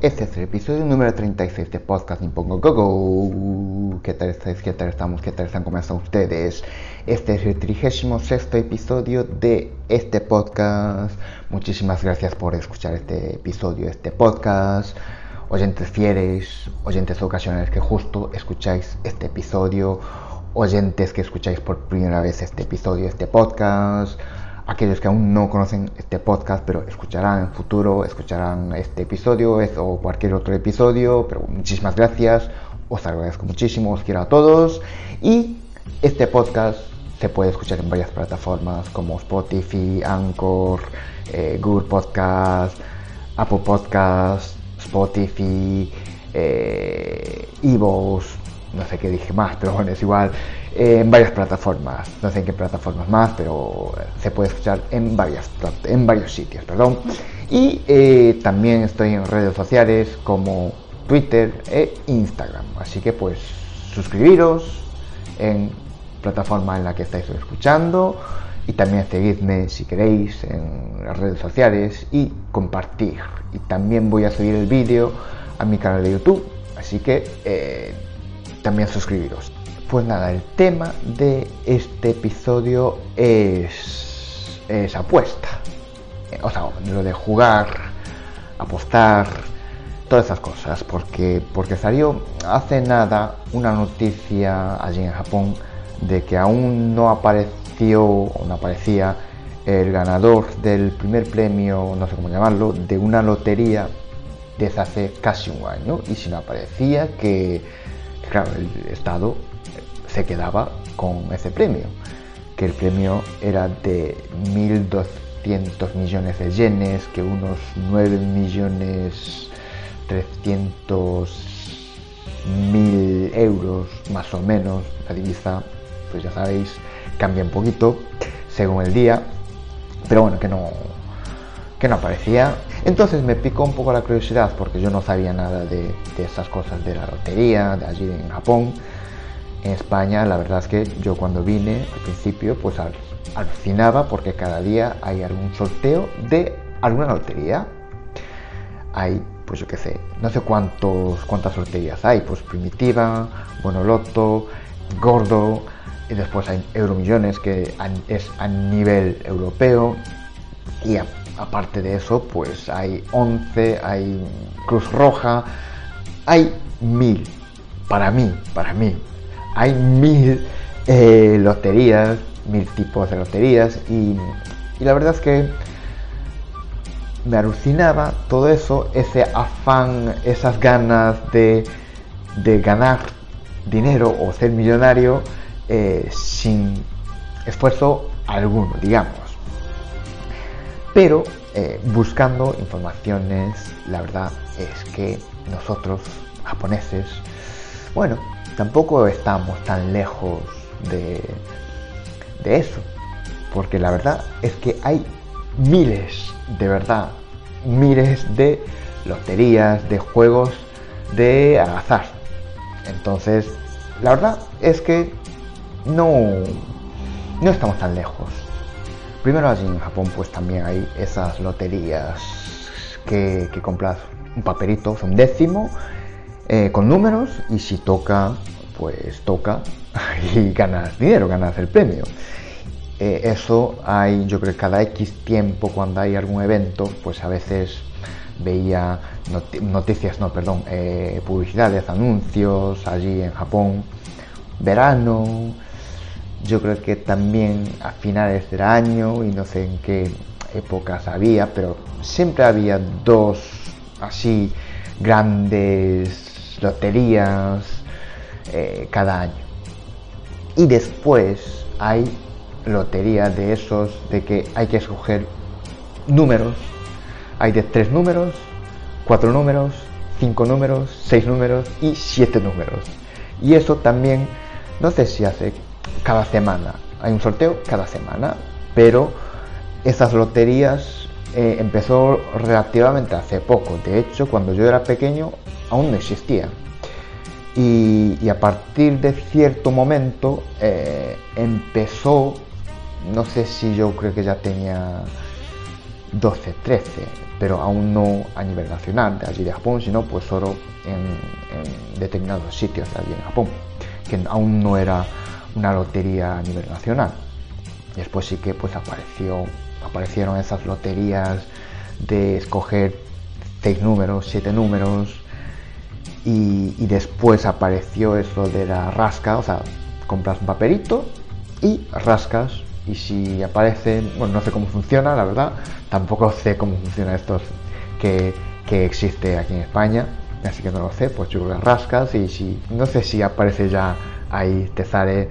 Este es el episodio número 36 de Podcast Nippongo Go Go. ¿Qué tal estáis? ¿Qué tal estamos? ¿Qué tal están? ¿Cómo están ustedes? Este es el 36 episodio de este podcast. Muchísimas gracias por escuchar este episodio, este podcast. Oyentes fieles, oyentes ocasionales que justo escucháis este episodio, oyentes que escucháis por primera vez este episodio, este podcast aquellos que aún no conocen este podcast, pero escucharán en futuro, escucharán este episodio o cualquier otro episodio, pero muchísimas gracias, os agradezco muchísimo, os quiero a todos y este podcast se puede escuchar en varias plataformas como Spotify, Anchor, eh, Google Podcast, Apple Podcast, Spotify, eh, no sé qué dije más, pero bueno, es igual, en varias plataformas, no sé en qué plataformas más, pero se puede escuchar en, varias, en varios sitios, perdón. Y eh, también estoy en redes sociales como Twitter e Instagram, así que pues suscribiros en plataforma en la que estáis escuchando y también seguidme si queréis en las redes sociales y compartir. Y también voy a subir el vídeo a mi canal de YouTube, así que eh, también suscribiros. Pues nada, el tema de este episodio es, es apuesta. O sea, lo de jugar, apostar, todas esas cosas. Porque, porque salió hace nada una noticia allí en Japón de que aún no apareció o no aparecía el ganador del primer premio, no sé cómo llamarlo, de una lotería desde hace casi un año. Y si no aparecía, que claro, el Estado se quedaba con ese premio, que el premio era de 1.200 millones de yenes, que unos 9 millones 300 mil euros más o menos, la divisa, pues ya sabéis, cambia un poquito según el día, pero bueno, que no, que no aparecía. Entonces me picó un poco la curiosidad porque yo no sabía nada de, de esas cosas de la lotería, de allí en Japón. En España, la verdad es que yo cuando vine al principio, pues alucinaba porque cada día hay algún sorteo de alguna lotería. Hay, pues yo qué sé, no sé cuántos, cuántas loterías hay, pues Primitiva, Bonoloto, Gordo, y después hay Euromillones que es a nivel europeo. Y aparte de eso, pues hay 11, hay Cruz Roja, hay mil. Para mí, para mí, hay mil eh, loterías, mil tipos de loterías y, la verdad es que me alucinaba todo eso, ese afán, esas ganas de, ganar dinero o ser millonario eh, sin esfuerzo alguno, digamos. Pero eh, buscando informaciones, la verdad es que nosotros, japoneses, bueno, tampoco estamos tan lejos de, de eso. Porque la verdad es que hay miles, de verdad, miles de loterías, de juegos de azar. Entonces, la verdad es que no, no estamos tan lejos. Primero allí en Japón pues también hay esas loterías que, que compras un papelito, un décimo, eh, con números y si toca, pues toca y ganas dinero, ganas el premio. Eh, eso hay, yo creo que cada X tiempo cuando hay algún evento, pues a veces veía noticias, no, perdón, eh, publicidades, anuncios allí en Japón, verano, yo creo que también a finales del año y no sé en qué épocas había, pero siempre había dos así grandes loterías eh, cada año. Y después hay lotería de esos de que hay que escoger números. Hay de tres números, cuatro números, cinco números, seis números y siete números. Y eso también no sé si hace cada semana, hay un sorteo cada semana, pero esas loterías eh, empezó relativamente hace poco. De hecho, cuando yo era pequeño aún no existían. Y, a partir de cierto momento eh, empezó, no sé si yo creo que ya tenía 12, 13, pero aún no a nivel nacional de allí de Japón, sino pues solo en, determinados sitios allí en Japón, que aún no era una lotería a nivel nacional. Después sí que pues apareció, aparecieron esas loterías de escoger seis números, siete números, y, después apareció eso de la rasca, o sea, compras un papelito y rascas y si aparece, bueno, no sé cómo funciona, la verdad, tampoco sé cómo funciona esto que, que existe aquí en España, así que no lo sé, pues yo que rascas y si, no sé si aparece ya ahí, te sale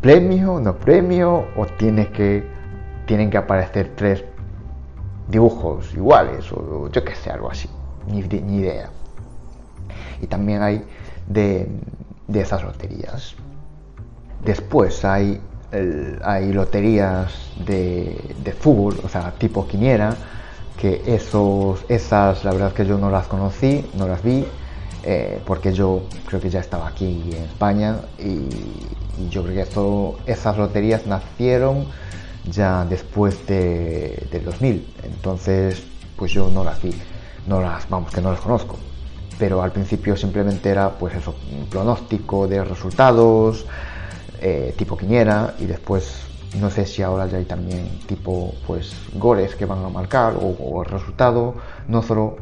premio, no premio, o tienes que, tienen que aparecer tres dibujos iguales, o yo qué sé, algo así, ni, idea. Y también hay de, de esas loterías. Después hay hay loterías de, fútbol, o sea, tipo quiniera, que esos, esas, la verdad es que yo no las conocí, no las vi, eh, porque yo creo que ya estaba aquí en España y, yo creo que esto, esas loterías nacieron ya después de, del 2000, entonces pues yo no las vi, no las, vamos, que no las conozco, pero al principio simplemente era pues eso, un pronóstico de resultados, eh, tipo quiniera y después no sé si ahora ya hay también tipo pues goles que van a marcar o, el resultado. No solo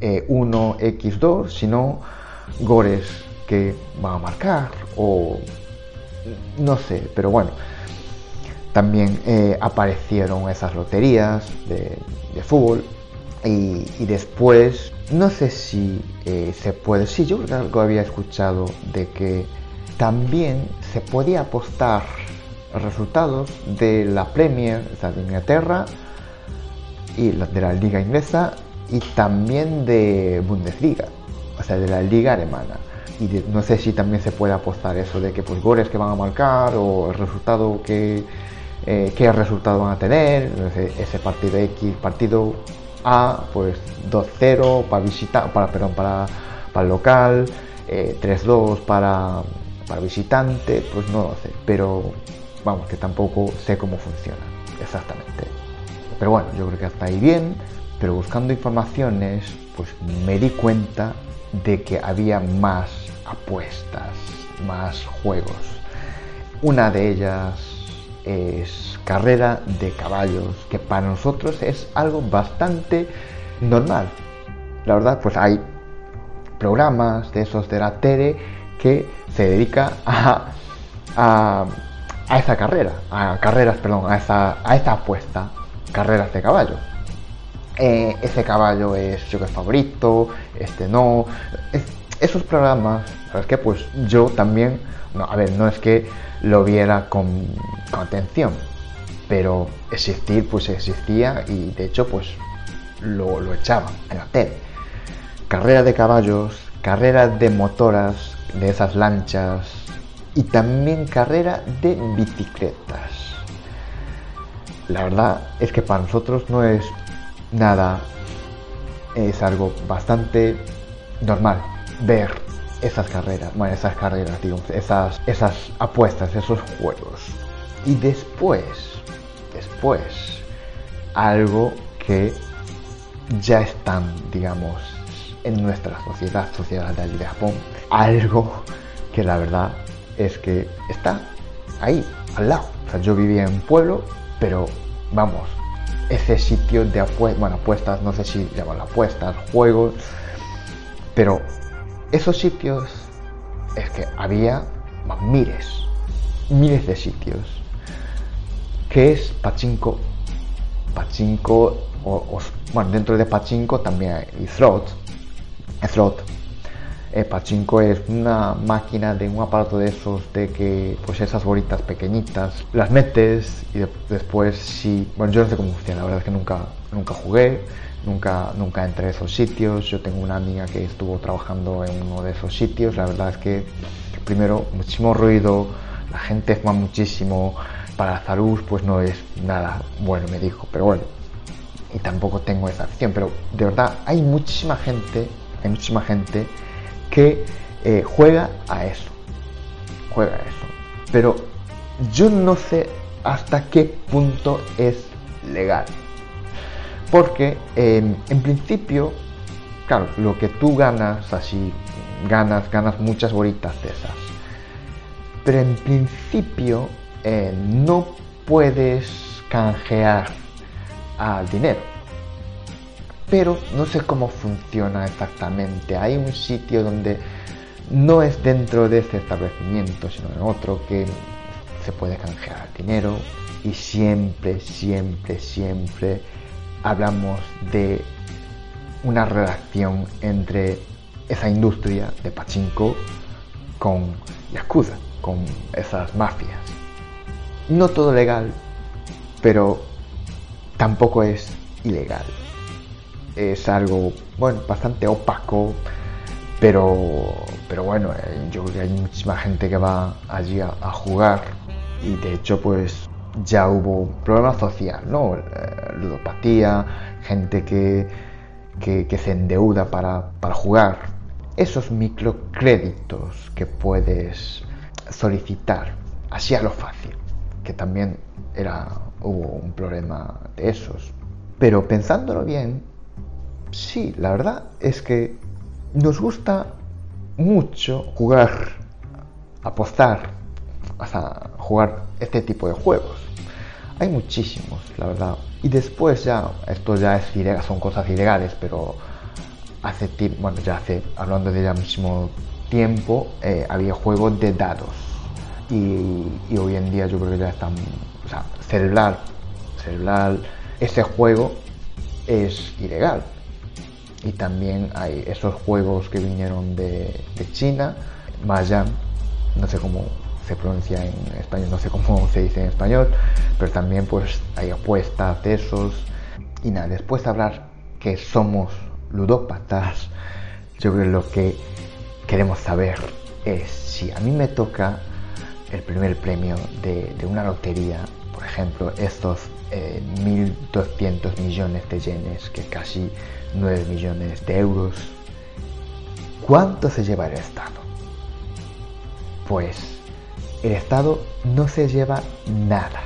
1x2 eh, sino goles que van a marcar o no sé pero bueno. También eh, aparecieron esas loterías de, fútbol y, después no sé si se puede sí yo algo había escuchado de que también se podía apostar resultados de la Premier, o sea, de Inglaterra y de la Liga Inglesa y también de Bundesliga, o sea, de la Liga Alemana. Y no sé si también se puede apostar eso de que pues goles que van a marcar o el resultado que eh, qué resultado van a tener, ese partido X, partido A, pues 2-0 para visitar, para perdón, para, para el local, 3-2 eh, para para visitante, pues no lo sé, pero vamos, que tampoco sé cómo funciona exactamente. Pero bueno, yo creo que hasta ahí bien, pero buscando informaciones, pues me di cuenta de que había más apuestas, más juegos. Una de ellas es carrera de caballos, que para nosotros es algo bastante normal. La verdad, pues hay programas de esos de la tele que se dedica a, a, esa carrera, a carreras, perdón, a esa, a esta apuesta, carreras de caballo. Eh, ese caballo es yo que favorito, este no. esos programas, ¿sabes qué? Pues yo también, no, a ver, no es que lo viera con, con atención, pero existir, pues existía y de hecho, pues lo, lo echaban en la tele. Carreras de caballos, carreras de motoras, de esas lanchas y también carrera de bicicletas. La verdad es que para nosotros no es nada, es algo bastante normal ver esas carreras, bueno, esas carreras, digamos, esas, esas apuestas, esos juegos. Y después, después, algo que ya están, digamos, en nuestra sociedad, sociedad de Japón, algo que la verdad es que está ahí, al lado. O sea, yo vivía en un pueblo, pero vamos, ese sitio de apuestas, bueno, apuestas, no sé si llaman apuestas, juegos, pero esos sitios es que había miles, miles de sitios. que es pachinko? Pachinko, o, bueno, dentro de pachinko también hay slot, slot eh, pachinko es una máquina de un aparato de esos de que pues esas bolitas pequeñitas las metes y después si bueno yo no sé cómo funciona la verdad es que nunca nunca jugué nunca nunca entré a esos sitios. Yo tengo una amiga que estuvo trabajando en uno de esos sitios la verdad es que primero, muchísimo ruido, la gente fuma muchísimo, para salud pues no es nada bueno, me dijo, pero bueno, y tampoco tengo esa afición, pero de verdad hay muchísima gente, hay muchísima gente que eh, juega a eso, juega a eso, pero yo no sé hasta qué punto es legal, porque en principio, claro, lo que tú ganas así, ganas, ganas muchas bolitas de esas, pero en principio eh, no puedes canjear al dinero. Pero no sé cómo funciona exactamente. Hay un sitio donde no es dentro de este establecimiento, sino en otro que se puede canjear dinero y siempre, siempre, siempre hablamos de una relación entre esa industria de pachinko con Yakuza, con esas mafias no todo legal, pero tampoco es ilegal. Es algo, bueno, bastante opaco, pero, pero bueno, eh, yo creo que hay muchísima gente que va allí a, jugar y de hecho pues ya hubo problema social, ¿no? Eh, ludopatía, gente que, que, se endeuda para, para jugar. Esos microcréditos que puedes solicitar, así a lo fácil que también era, hubo un problema de esos. Pero pensándolo bien, sí, la verdad es que nos gusta mucho jugar, apostar, sea, jugar este tipo de juegos. Hay muchísimos, la verdad. Y después ya, esto ya es ilegal, son cosas ilegales, pero hace bueno, ya hace, hablando de ya muchísimo tiempo, eh, había juegos de dados y, hoy en día yo creo que ya están, o sea, cerebral, cerebral, ese juego es ilegal. Y también hay esos juegos que vinieron de, China, Mahjong, no sé cómo se pronuncia en español, no sé cómo se dice en español, pero también pues hay apuestas de esos. Y nada, después de hablar que somos ludópatas, yo creo que lo que queremos saber es si a mí me toca el primer premio de, una lotería, por ejemplo, estos 1.200 eh, millones de yenes, que casi 9 millones de euros, ¿cuánto se lleva el Estado? Pues el Estado no se lleva nada.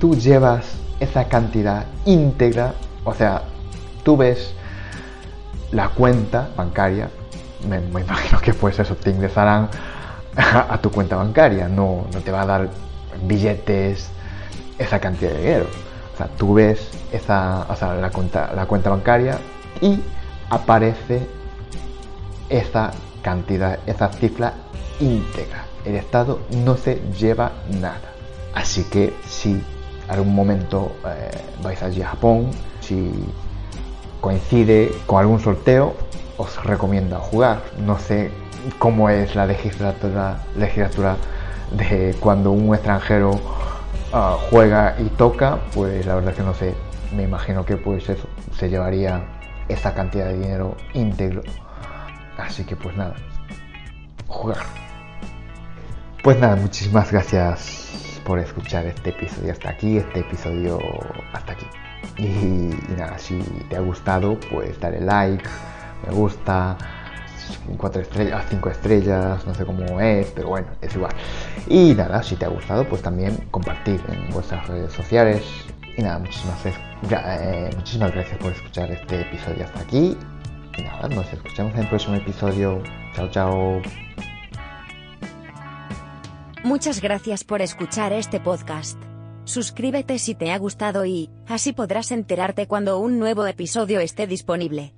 Tú llevas esa cantidad íntegra, o sea, tú ves la cuenta bancaria, me, imagino que pues eso te ingresarán a tu cuenta bancaria, no, no te va a dar billetes esa cantidad de dinero. Tú ves esa, o sea, la, cuenta, la cuenta bancaria y aparece esa cantidad, esa cifra íntegra. El Estado no se lleva nada. Así que si algún momento eh, vais allí a Japón, si coincide con algún sorteo, os recomiendo jugar. No sé cómo es la legislatura, legislatura de cuando un extranjero ah, juega y toca, pues la verdad es que no sé. Me imagino que pues eso se llevaría esa cantidad de dinero íntegro. Así que pues nada, jugar. Pues nada, muchísimas gracias por escuchar este episodio hasta aquí, este episodio hasta aquí. Y, y nada, si te ha gustado, pues dale like, me gusta, cuatro estrellas, cinco estrellas, no sé cómo es, pero bueno, es igual. Y nada, si te ha gustado, pues también compartir en vuestras redes sociales. Y nada, muchísimas, eh, muchísimas gracias por escuchar este episodio hasta aquí. Y nada, nos escuchamos en el próximo episodio. Chao, chao. Muchas gracias por escuchar este podcast. Suscríbete si te ha gustado y, así podrás enterarte cuando un nuevo episodio esté disponible.